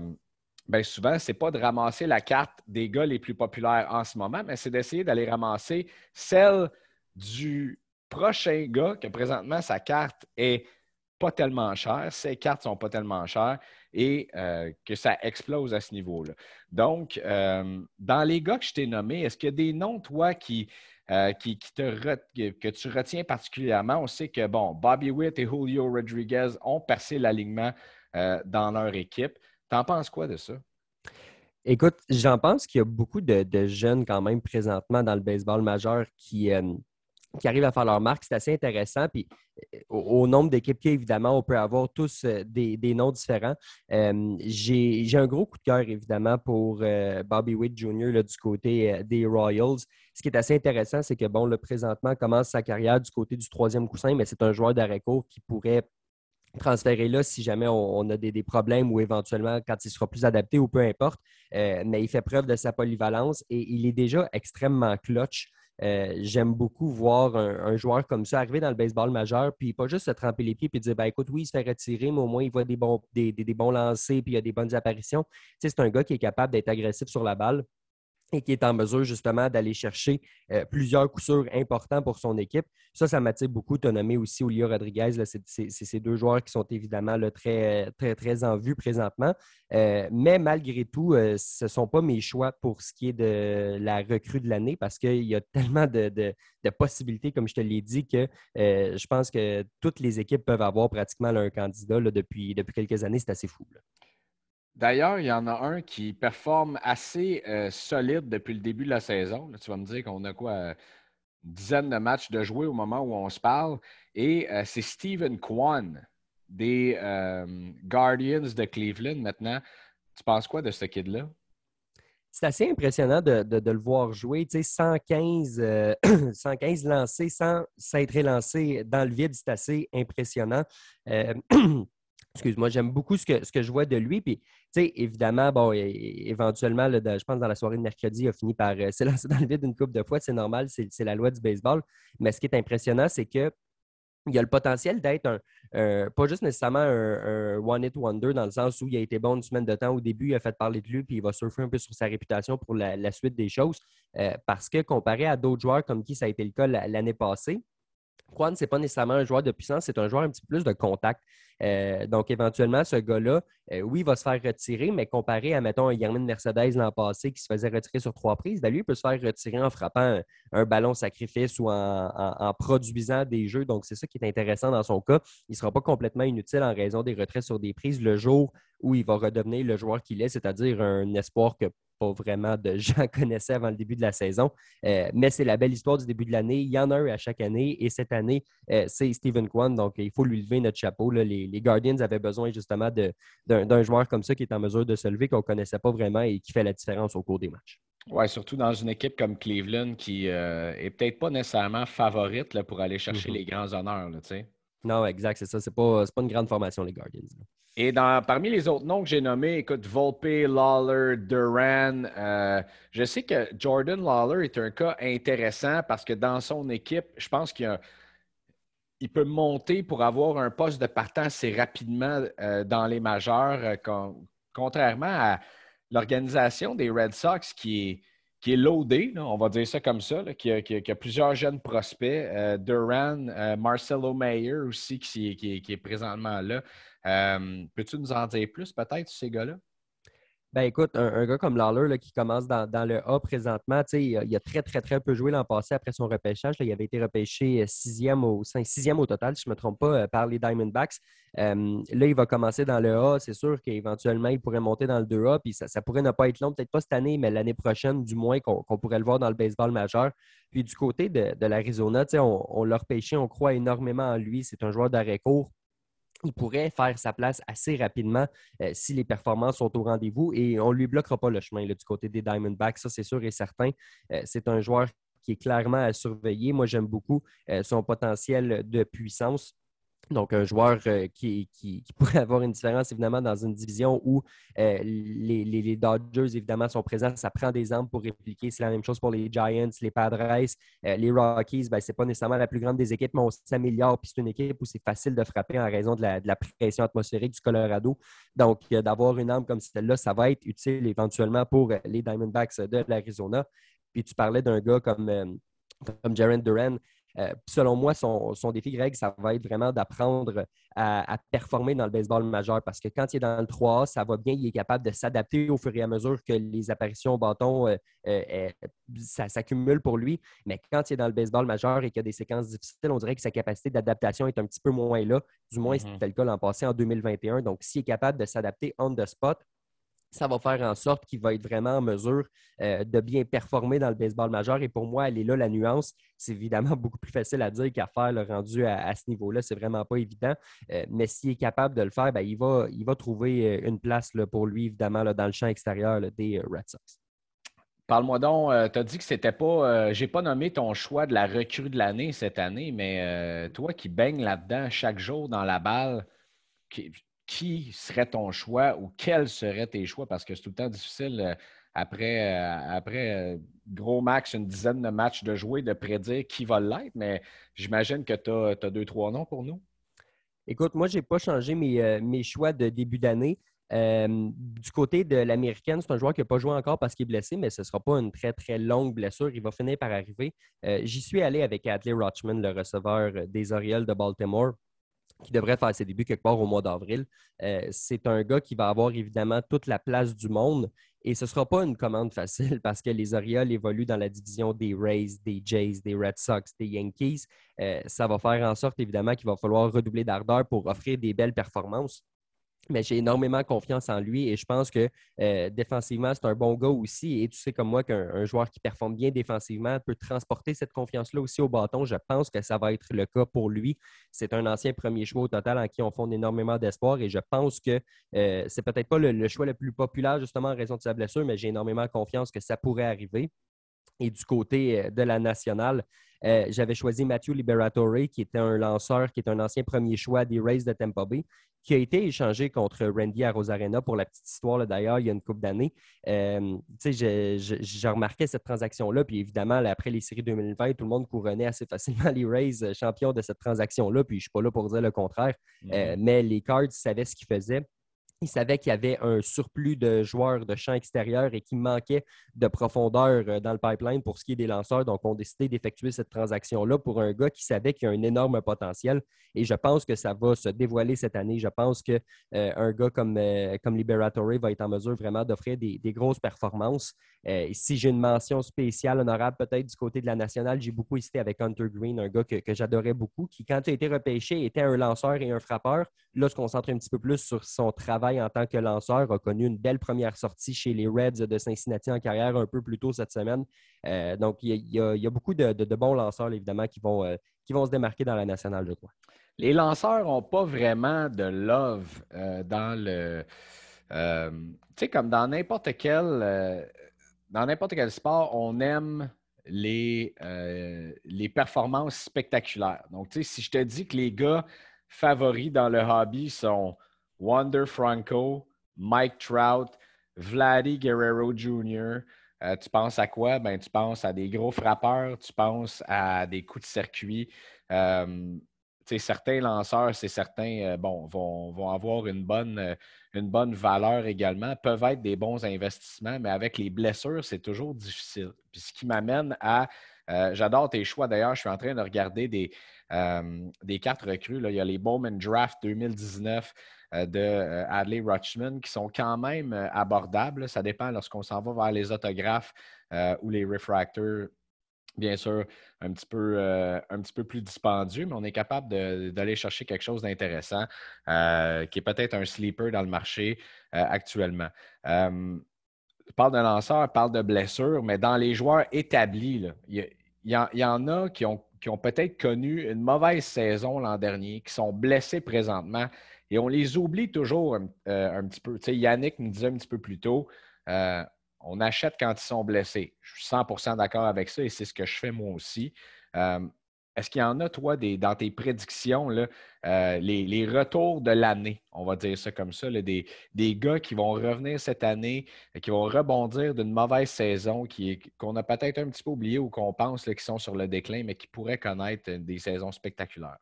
ben souvent, ce n'est pas de ramasser la carte des gars les plus populaires en ce moment, mais c'est d'essayer d'aller ramasser celle du prochain gars que présentement sa carte est pas tellement chère, ses cartes sont pas tellement chères et euh, que ça explose à ce niveau-là. Donc, euh, dans les gars que je t'ai nommés, est-ce qu'il y a des noms, toi, qui, euh, qui, que tu retiens particulièrement? On sait que, bon, Bobby Witt et Julio Rodriguez ont percé l'alignement dans leur équipe. T'en penses quoi de ça? Écoute, j'en pense qu'il y a beaucoup de, jeunes quand même présentement dans le baseball majeur qui, qui arrivent à faire leur marque. C'est assez intéressant. Puis, euh, au, nombre d'équipes qu'il évidemment, on peut avoir tous euh, des, noms différents. Euh, j'ai un gros coup de cœur, évidemment, pour Bobby Witt Jr. du côté des Royals. Ce qui est assez intéressant, c'est que, bon, le présentement commence sa carrière du côté du troisième coussin, mais c'est un joueur d'arrêt court qui pourrait transférer là si jamais on, a des, problèmes ou éventuellement quand il sera plus adapté ou peu importe. mais il fait preuve de sa polyvalence et il est déjà extrêmement clutch. Euh, j'aime beaucoup voir un, joueur comme ça arriver dans le baseball majeur, puis pas juste se tremper les pieds et dire ben, écoute, oui, il se fait retirer, mais au moins il voit des bons, des, des bons lancers puis il y a des bonnes apparitions. c'est un gars qui est capable d'être agressif sur la balle et qui est en mesure justement d'aller chercher euh, plusieurs coups sûrs importants pour son équipe. Ça, ça m'attire beaucoup. Tu as nommé aussi Olio Rodriguez. C'est ces deux joueurs qui sont évidemment très, très, très en vue présentement. Euh, mais malgré tout, euh, ce ne sont pas mes choix pour ce qui est de la recrue de l'année parce qu'il y a [laughs] tellement de, possibilités, comme je te l'ai dit, que je pense que toutes les équipes peuvent avoir pratiquement un candidat depuis, depuis quelques années. C'est assez fou. D'ailleurs, il y en a un qui performe assez euh, solide depuis le début de la saison. tu vas me dire qu'on a quoi? Une dizaine de matchs de jouer au moment où on se parle. Et euh, c'est Steven Kwan des Guardians de Cleveland maintenant. Tu penses quoi de ce kid-là? c'est assez impressionnant de, le voir jouer. Tu sais, 115, 115 euh, [clears throat] lancés sans s'être dans le vide, c'est assez impressionnant. Euh, [clears throat] excuse-moi, j'aime beaucoup ce que, ce que je vois de lui. Puis, tu sais, évidemment, bon, éventuellement, je pense dans la soirée de mercredi, il a fini par euh, [laughs] se lancer dans le vide une couple de fois. C'est normal, c'est la loi du baseball. Mais ce qui est impressionnant, c'est que il a le potentiel d'être un, pas juste nécessairement un, one-hit wonder dans le sens où il a été bon une semaine de temps au début, il a fait parler de lui, puis il va surfer un peu sur sa réputation pour la, suite des choses. Euh, parce que comparé à d'autres joueurs comme qui ça a été le cas l'année passée, Juan, ce n'est pas nécessairement un joueur de puissance, c'est un joueur un petit peu plus de contact. Euh, donc, éventuellement, ce gars-là, euh, oui, va se faire retirer, mais comparé à, mettons, Yermin Mercedes l'an passé qui se faisait retirer sur trois prises, ben, lui, il peut se faire retirer en frappant un, ballon sacrifice ou en, produisant des jeux. Donc, c'est ça qui est intéressant dans son cas. Il ne sera pas complètement inutile en raison des retraits sur des prises le jour où il va redevenir le joueur qu'il est, c'est-à-dire un espoir que pas vraiment de gens [laughs] connaissaient avant le début de la saison. Euh, mais c'est la belle histoire du début de l'année. Il y en a un à chaque année et cette année, euh, c'est Stephen Kwan. Donc, il faut lui lever notre chapeau. Les, Guardians avaient besoin justement d'un joueur comme ça qui est en mesure de se lever, qu'on ne connaissait pas vraiment et qui fait la différence au cours des matchs. Oui, surtout dans une équipe comme Cleveland qui n'est euh, est peut-être pas nécessairement favorite là, pour aller chercher mm-hmm. les grands honneurs. Là, non, exact, c'est ça. C'est pas, pas une grande formation, les Guardians. Et parmi les autres noms que j'ai nommés, écoute, Volpe, Lawler, Duran, euh, je sais que Jordan Lawler est un cas intéressant parce que dans son équipe, je pense qu'il il peut monter pour avoir un poste de partant assez rapidement euh, dans les majeurs, euh, contrairement à l'organisation des Red Sox qui est, qui est loadé, on va dire ça comme ça, qui, a, plusieurs jeunes prospects. Euh, Duran, euh, Marcelo Mayer aussi, qui, est présentement là. Euh, peux-tu nous en dire plus peut-être sur ces gars-là? Ben écoute, un, gars comme Lawler qui commence dans, le A présentement, il a, il a très, très, très peu joué l'an passé après son repêchage. il avait été repêché sixième au, sixième au total, si je ne me trompe pas, par les Diamondbacks. là, il va commencer dans le A. C'est sûr qu'éventuellement, il pourrait monter dans le 2A. Puis ça, pourrait ne pas être long, peut-être pas cette année, mais l'année prochaine, du moins, qu'on pourrait le voir dans le baseball majeur. Puis du côté de, de l'Arizona, on, on l'a repêché, on croit énormément en lui. C'est un joueur d'arrêt court il pourrait faire sa place assez rapidement euh, si les performances sont au rendez-vous et on ne lui bloquera pas le chemin du côté des Diamondbacks, ça c'est sûr et certain. Euh, c'est un joueur qui est clairement à surveiller. Moi, j'aime beaucoup euh, son potentiel de puissance. Donc, un joueur euh, qui, [laughs] pourrait avoir une différence, évidemment, dans une division où euh, les, Dodgers, évidemment, sont présents. Ça prend des armes pour répliquer. C'est la même chose pour les Giants, les Padres, euh, les Rockies. Ben, ce n'est pas nécessairement la plus grande des équipes, mais on s'améliore. Puis c'est une équipe où c'est facile de frapper en raison de la, pression atmosphérique du Colorado. Donc, d'avoir une arme comme celle-là, ça va être utile éventuellement pour les Diamondbacks de l'Arizona. Puis tu parlais d'un gars comme, comme Jaron Duran. Euh, selon moi, son, défi, Greg, ça va être vraiment d'apprendre à, performer dans le baseball majeur parce que quand il est dans le 3A, ça va bien, il est capable de s'adapter au fur et à mesure que les apparitions au bâton euh, euh, s'accumulent pour lui. Mais quand il est dans le baseball majeur et qu'il y a des séquences difficiles, on dirait que sa capacité d'adaptation est un petit peu moins là. Du moins, mm-hmm. c'était le cas l'an passé en 2021. Donc, s'il est capable de s'adapter on the spot, ça va faire en sorte qu'il va être vraiment en mesure euh, de bien performer dans le baseball majeur. Et pour moi, elle est là la nuance. C'est évidemment [laughs] beaucoup plus facile à dire qu'à faire le rendu à, ce niveau-là. C'est vraiment pas évident. Euh, mais s'il est capable de le faire, ben, il, va, il va trouver euh, une place là, pour lui, évidemment, dans le champ extérieur des Red Sox. Parle-moi donc, tu as dit que c'était pas. j'ai pas nommé ton choix de la recrue de l'année cette année, mais toi qui baignes là-dedans chaque jour dans la balle, serait ton choix ou quels seraient tes choix? Parce que c'est tout le temps difficile euh, après, euh, après euh, gros max, une dizaine de matchs de jouer, de prédire qui va l'être, mais j'imagine que tu as, deux, trois noms pour nous. Écoute, moi, je n'ai pas changé mes, choix de début d'année. du côté de l'américaine, c'est un joueur qui n'a pas joué encore parce qu'il est blessé, mais ce ne sera pas une très, très longue blessure. Il va finir par arriver. J'y suis allé avec Adley Rochman, le receveur des Orioles de Baltimore qui devrait faire ses débuts quelque part au mois d'avril. Euh, c'est un gars qui va avoir évidemment toute la place du monde et ce ne sera pas une commande facile [laughs] parce que les Orioles évoluent dans la division des Rays, des Jays, des Red Sox, des Yankees. Euh, ça va faire en sorte évidemment qu'il va falloir redoubler d'ardeur pour offrir des belles performances. Mais j'ai énormément confiance en lui et je pense que euh, défensivement, c'est un bon gars aussi. Et tu sais comme moi qu'un joueur qui performe bien défensivement peut transporter cette confiance-là aussi au bâton. Je pense que ça va être le cas pour lui. C'est un ancien premier choix au total en qui on fonde énormément d'espoir et je pense que euh, c'est peut-être pas le, choix le plus populaire justement en raison de sa blessure, mais j'ai énormément confiance que ça pourrait arriver. Et du côté euh, de la nationale, j'avais choisi Matthew Liberatore, qui était un lanceur, qui est un ancien premier choix des Rays de Tampa Bay qui a été échangé contre Randy à Rosarena pour la petite histoire, d'ailleurs, il y a une couple d'années. Euh, j'ai remarqué cette transaction-là, puis évidemment, après les séries 2020, tout le monde couronnait assez facilement [laughs] les Rays euh, champions de cette transaction-là, puis je ne suis pas là pour dire le contraire, mm-hmm. euh, mais les Cards savaient ce qu'ils faisaient. Il savait qu'il y avait un surplus de joueurs de champ extérieur et qu'il manquait de profondeur euh, dans le pipeline pour ce qui est des lanceurs. Donc, on a décidé d'effectuer cette transaction-là pour un gars qui savait qu'il a un énorme potentiel. Et je pense que ça va se dévoiler cette année. Je pense qu'un euh, gars comme, euh, comme Liberatore va être en mesure vraiment d'offrir des, grosses performances. si j'ai une mention spéciale, honorable peut-être du côté de la nationale, j'ai beaucoup hésité avec Hunter Green, un gars que, que j'adorais beaucoup, qui, quand il a été repêché, était un lanceur et un frappeur. Là, se concentre un petit peu plus sur son travail en tant que lanceur, a connu une belle première sortie chez les Reds de Cincinnati en carrière un peu plus tôt cette semaine. Euh, donc, il y, a, beaucoup de, bons lanceurs, évidemment, qui vont, euh, qui vont se démarquer dans la nationale, je crois. Les lanceurs n'ont pas vraiment de love euh, dans le. tu sais, comme dans n'importe quel. dans n'importe quel sport, on aime les, les performances spectaculaires. Donc, tu sais, si je te dis que les gars favoris dans le hobby sont Wander Franco, Mike Trout, Vladdy Guerrero Jr. Euh, tu penses à quoi? Ben, tu penses à des gros frappeurs, tu penses à des coups de circuit. Euh, certains lanceurs, c'est certains, euh, bon, vont, avoir une bonne, une bonne valeur également, peuvent être des bons investissements, mais avec les blessures, c'est toujours difficile. Puis ce qui m'amène à, j'adore tes choix d'ailleurs, je suis en train de regarder des, des cartes recrues. Il y a les Bowman Draft 2019. Euh, de euh, Adley Rutschman qui sont quand même euh, abordables. Ça dépend lorsqu'on s'en va vers les autographes ou les refractors bien sûr, un petit peu, plus dispendieux, mais on est capable d'aller chercher quelque chose d'intéressant qui est peut-être un sleeper dans le marché actuellement. Euh, parle de lanceurs, parle de blessures, mais dans les joueurs établis, il, y y en a qui ont, qui ont peut-être connu une mauvaise saison l'an dernier, qui sont blessés présentement et on les oublie toujours un, euh, petit peu. Tu sais, Yannick nous disait un petit peu plus tôt, euh, on achète quand ils sont blessés. Je suis 100% d'accord avec ça et c'est ce que je fais moi aussi. Euh, est-ce qu'il y en a, toi, des, dans tes prédictions, les, retours de l'année, on va dire ça comme ça, des, des, gars qui vont revenir cette année, qui vont rebondir d'une mauvaise saison, qu'on a peut-être un petit peu oublié ou qu'on pense qu'ils sont sur le déclin, mais qui pourraient connaître des saisons spectaculaires?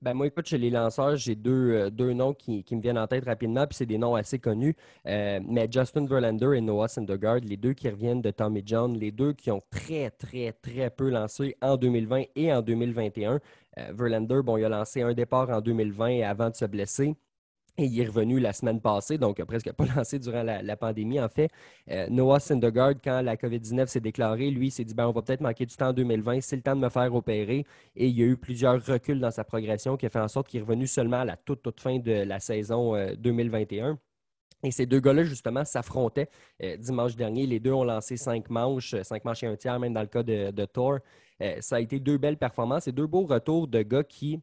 Ben moi, écoute, chez les lanceurs, j'ai deux, euh, deux noms qui, me viennent en tête rapidement, puis c'est des noms assez connus. Euh, mais Justin Verlander et Noah Syndergaard, les deux qui reviennent de Tommy John, les deux qui ont très, très, très peu lancé en 2020 et en 2021. Euh, Verlander, bon, il a lancé un départ en 2020 avant de se blesser. Et il est revenu la semaine passée, donc presque pas [laughs] lancé durant la, pandémie, en fait. Euh, Noah Syndergaard, quand la COVID-19 s'est déclarée, lui, s'est dit ben, on va peut-être manquer du temps en 2020, c'est le temps de me faire opérer. Et il y a eu plusieurs reculs dans sa progression qui a fait en sorte qu'il est revenu seulement à la toute, toute fin de la saison 2021. Euh, et ces deux gars-là, justement, s'affrontaient euh, dimanche dernier. Les deux ont lancé cinq manches, cinq manches et un tiers, même dans le cas de, de Thor. ça a été deux belles performances et deux beaux retours de gars qui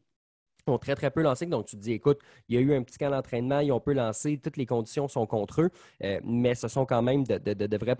ont très, très peu lancé. Donc, tu te dis, écoute, il y a eu un petit camp d'entraînement, ils ont peu lancé, toutes les conditions sont contre eux, euh, mais ce sont quand même de, vrais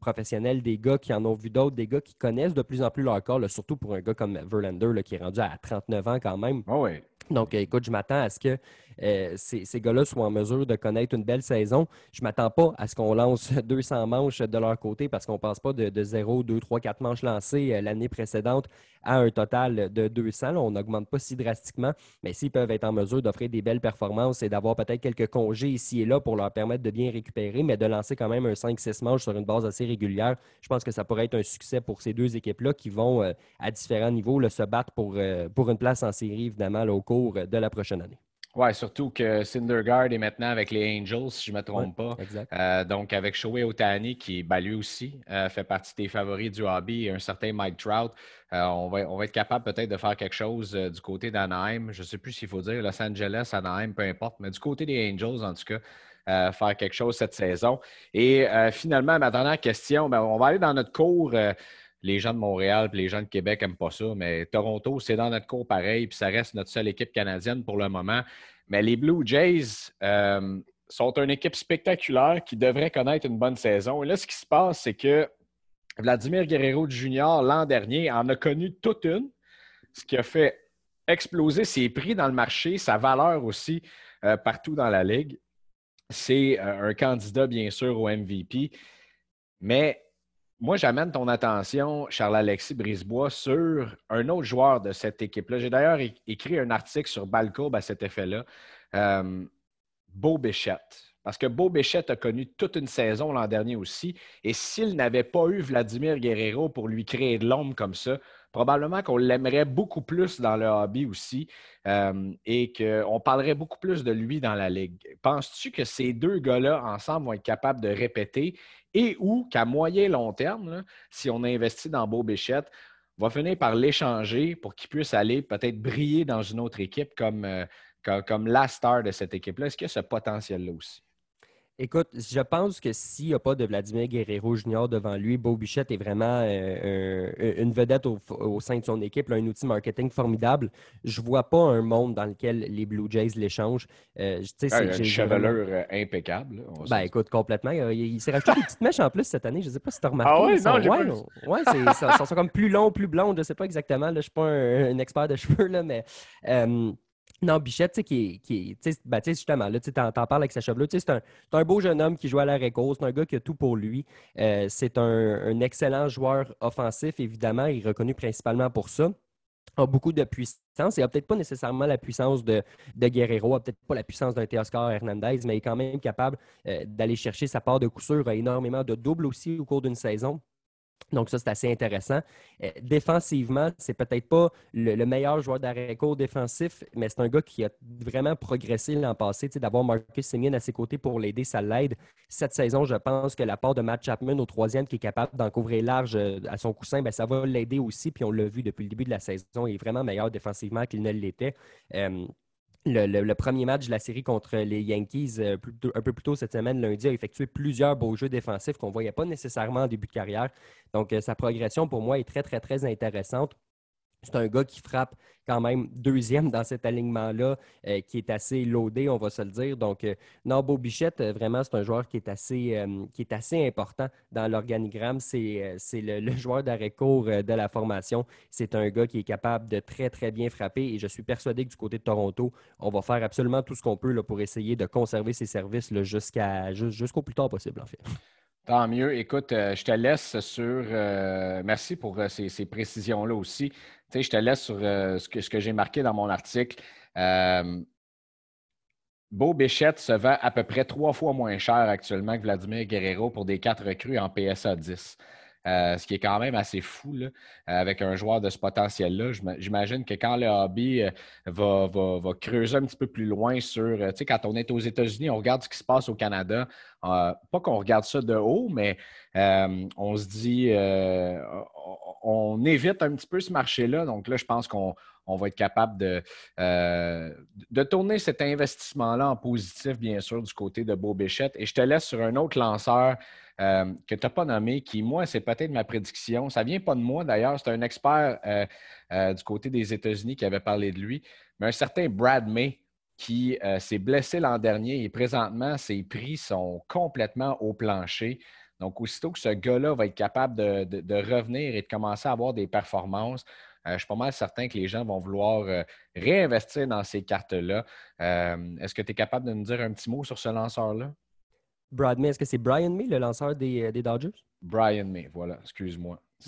professionnels, des gars qui en ont vu d'autres, des gars qui connaissent de plus en plus leur corps, surtout pour un gars comme Verlander, qui est rendu à 39 ans quand même. Ah oui. Donc, écoute, je m'attends à ce que euh, ces, gars-là soient en mesure de connaître une belle saison. Je ne m'attends pas à ce qu'on lance [laughs] 200 manches de leur côté parce qu'on ne passe pas de, 0, 2, 3, 4 manches lancées euh, l'année précédente à un total de 200. on n'augmente pas si drastiquement, mais s'ils peuvent être en mesure d'offrir des belles performances et d'avoir peut-être quelques congés ici et là pour leur permettre de bien récupérer, mais de lancer quand même un 5-6 manches sur une base assez régulière, je pense que ça pourrait être un succès pour ces deux équipes-là qui vont, euh, à différents niveaux, se battre pour, pour une place en série, évidemment, au cours de la prochaine année. Oui, surtout que Syndergaard est maintenant avec les Angels, si je ne me trompe pas. Euh, donc, avec Shohei Otani, qui ben, lui aussi euh, fait partie des favoris du hobby, et un certain Mike Trout, euh, on, va, on, va, être capable peut-être de faire quelque chose du côté d'Anaheim. Je ne sais plus s'il faut dire Los Angeles, Anaheim, peu importe, mais du côté des Angels, en tout cas, faire quelque chose cette saison. Et finalement, ma dernière question, ben, on va aller dans notre cours les gens de Montréal et les gens de Québec n'aiment pas ça, mais Toronto, c'est dans notre cours pareil, puis ça reste notre seule équipe canadienne pour le moment. Mais les Blue Jays euh, sont une équipe spectaculaire qui devrait connaître une bonne saison. Et là, ce qui se passe, c'est que Vladimir Guerrero Jr., l'an dernier, en a connu toute une, ce qui a fait exploser ses prix dans le marché, sa valeur aussi euh, partout dans la ligue. C'est euh, un candidat, bien sûr, au MVP. Mais moi, j'amène ton attention, Charles-Alexis Brisebois, sur un autre joueur de cette équipe-là. J'ai d'ailleurs écrit un article sur Balcourbe à cet effet-là. Euh, Beau Béchette. Parce que Beau Béchette a connu toute une saison l'an dernier aussi. Et s'il n'avait pas eu Vladimir Guerrero pour lui créer de l'ombre comme ça, probablement qu'on l'aimerait beaucoup plus dans le hobby aussi euh, et qu'on parlerait beaucoup plus de lui dans la ligue. Penses-tu que ces deux gars-là, ensemble, vont être capables de répéter et ou qu'à moyen et long terme, si on investit dans Beau Béchette, va finir par l'échanger pour qu'il puisse aller peut-être briller dans une autre équipe comme, euh, comme, la star de cette équipe-là. Est-ce qu'il y a ce potentiel-là aussi? Écoute, je pense que s'il n'y a pas de Vladimir Guerrero Junior devant lui, Beau Bichette est vraiment euh, une vedette au, sein de son équipe, un outil marketing formidable. Je ne vois pas un monde dans lequel les Blue Jays l'échangent. Euh, ah, une chevelure euh, impeccable. ben, écoute, complètement. Il, s'est rajouté des petites mèches en plus cette année. Je ne sais pas si tu as remarqué. Ah ouais, non, ouais, ouais ça, sont comme plus longs, plus blonds. Je ne sais pas exactement. je ne suis pas un, expert de cheveux, là, mais... Non, Bichette, qui est. Ben, justement, là, tu en, parles avec sa cheveux. C'est un, un, beau jeune homme qui joue à la réco. C'est un gars qui a tout pour lui. Euh, c'est un, excellent joueur offensif, évidemment. Il est reconnu principalement pour ça. A beaucoup de puissance. Il n'a peut-être pas nécessairement la puissance de, de Guerrero, n'a peut-être pas la puissance d'un Teoscar Hernandez, mais il est quand même capable euh, d'aller chercher sa part de coup sûr. A énormément de doubles aussi au cours d'une saison. Donc, ça, c'est assez intéressant. Euh, défensivement, c'est peut-être pas le, meilleur joueur d'arrêt court défensif, mais c'est un gars qui a vraiment progressé l'an passé. D'avoir Marcus Simeon à ses côtés pour l'aider, ça l'aide. Cette saison, je pense que la part de Matt Chapman au troisième, qui est capable d'en couvrir large euh, à son coussin, ben, ça va l'aider aussi. Puis on l'a vu depuis le début de la saison, il est vraiment meilleur défensivement qu'il ne l'était. Euh, le, premier match de la série contre les Yankees, euh, un peu plus tôt cette semaine, lundi, a effectué plusieurs beaux jeux défensifs qu'on ne voyait pas nécessairement en début de carrière. Donc, euh, sa progression, pour moi, est très, très, très intéressante. C'est un gars qui frappe quand même deuxième dans cet alignement-là, euh, qui est assez loadé, on va se le dire. Donc, euh, Bichette, euh, vraiment, c'est un joueur qui est assez, assez important dans l'organigramme. C'est le, joueur d'arrêt court de la formation. C'est un gars qui est capable de très, très bien frapper. Et je suis persuadé que du côté de Toronto, on va faire absolument tout ce qu'on peut pour essayer de conserver ses services jusqu'au plus tard possible, en fait. Tant mieux. Écoute, je te laisse sur. merci pour ces, ces précisions-là aussi je te laisse sur euh, ce que, ce que j'ai marqué dans mon article. Euh, Beau Béchette se vend à peu près trois fois moins cher actuellement que Vladimir Guerrero pour des quatre recrues en PSA 10. Euh, ce qui est quand même assez fou avec un joueur de ce potentiel-là. J'imagine que quand le hobby va, va, creuser un petit peu plus loin sur, tu sais, quand on est aux États-Unis, on regarde ce qui se passe au Canada. pas qu'on regarde ça de haut, mais on se dit, on évite un petit peu ce marché-là. Donc là, je pense qu'on va être capable de, euh, de tourner cet investissement-là en positif, bien sûr, du côté de Beau Béchette. Et je te laisse sur un autre lanceur euh, que tu n'as pas nommé, qui, moi, c'est peut-être ma prédiction. Ça ne vient pas de moi, d'ailleurs. C'est un expert euh, du côté des États-Unis qui avait parlé de lui. Mais un certain Brad May, qui s'est blessé l'an dernier et présentement, ses prix sont complètement au plancher. Donc, aussitôt que ce gars-là va être capable de, revenir et de commencer à avoir des performances, euh, je suis pas mal certain que les gens vont vouloir euh, réinvestir dans ces cartes-là. Euh, est-ce que tu es capable de nous dire un petit mot sur ce lanceur-là? Brad May, est-ce que c'est Brian May, le lanceur des, Dodgers? Brian May, voilà, excuse-moi. [laughs]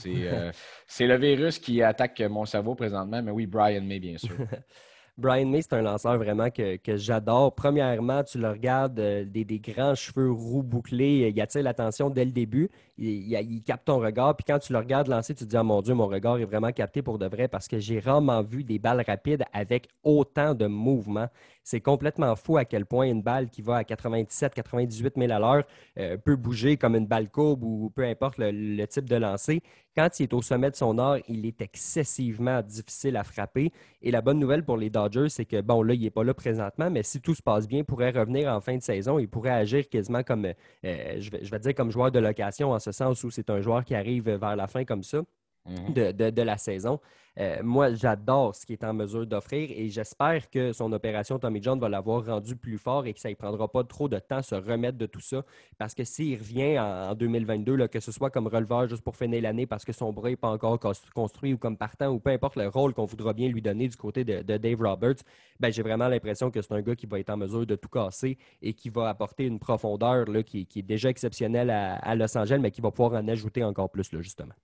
C'est le virus qui attaque mon cerveau présentement, mais oui, Brian May, bien sûr. [laughs] Brian May, c'est un lanceur vraiment que, j'adore. Premièrement, tu le regardes, euh, des, grands cheveux roux bouclés, il attire l'attention dès le début, il, capte ton regard, puis quand tu le regardes lancer, tu te dis, oh mon Dieu, mon regard est vraiment capté pour de vrai parce que j'ai rarement vu des balles rapides avec autant de mouvement. C'est complètement fou à quel point une balle qui va à 97, 98 000 à l'heure euh, peut bouger comme une balle courbe ou peu importe le, type de lancer. Quand il est au sommet de son art, il est excessivement difficile à frapper. Et la bonne nouvelle pour les Dodgers, c'est que, bon, là, il n'est pas là présentement, mais si tout se passe bien, il pourrait revenir en fin de saison. Il pourrait agir quasiment comme, euh, je, vais, je, vais, dire, comme joueur de location en ce sens où c'est un joueur qui arrive vers la fin comme ça. Mhm. de, la saison. Euh, moi, j'adore ce qu'il est en mesure d'offrir et j'espère que son opération Tommy John va l'avoir rendu plus fort et que ça ne prendra pas trop de temps à se remettre de tout ça. Parce que s'il revient en, 2022, là, que ce soit comme releveur juste pour finir l'année parce que son bras n'est pas encore construit ou comme partant ou peu importe le rôle qu'on voudra bien lui donner du côté de, Dave Roberts, ben, j'ai vraiment l'impression que c'est un gars qui va être en mesure de tout casser et qui va apporter une profondeur là, qui, est déjà exceptionnelle à, à, Los Angeles, mais qui va pouvoir en ajouter encore plus, là, justement.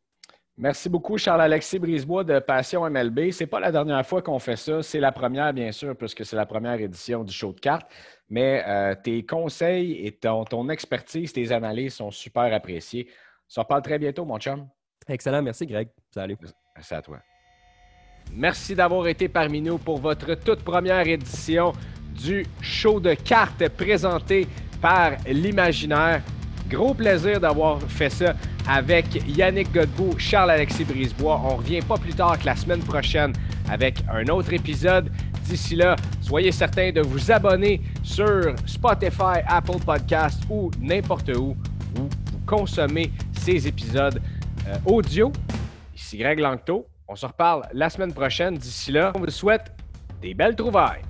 Merci beaucoup, Charles-Alexis Brisebois de Passion MLB. Ce n'est pas la dernière fois qu'on fait ça. C'est la première, bien sûr, puisque c'est la première édition du show de cartes. Mais euh, tes conseils et ton, ton, expertise, tes analyses sont super appréciés. On se reparle très bientôt, mon chum. Excellent. Merci, Greg. Salut. Merci à toi. Merci d'avoir été parmi nous pour votre toute première édition du show de cartes présenté par l'imaginaire. Gros plaisir d'avoir fait ça avec Yannick Godbout, Charles-Alexis Brisebois. On revient pas plus tard que la semaine prochaine avec un autre épisode. D'ici là, soyez certains de vous abonner sur Spotify, Apple Podcast ou n'importe où où vous consommez ces épisodes euh, audio. Ici Greg Langto. On se reparle la semaine prochaine. D'ici là, on vous souhaite des belles trouvailles.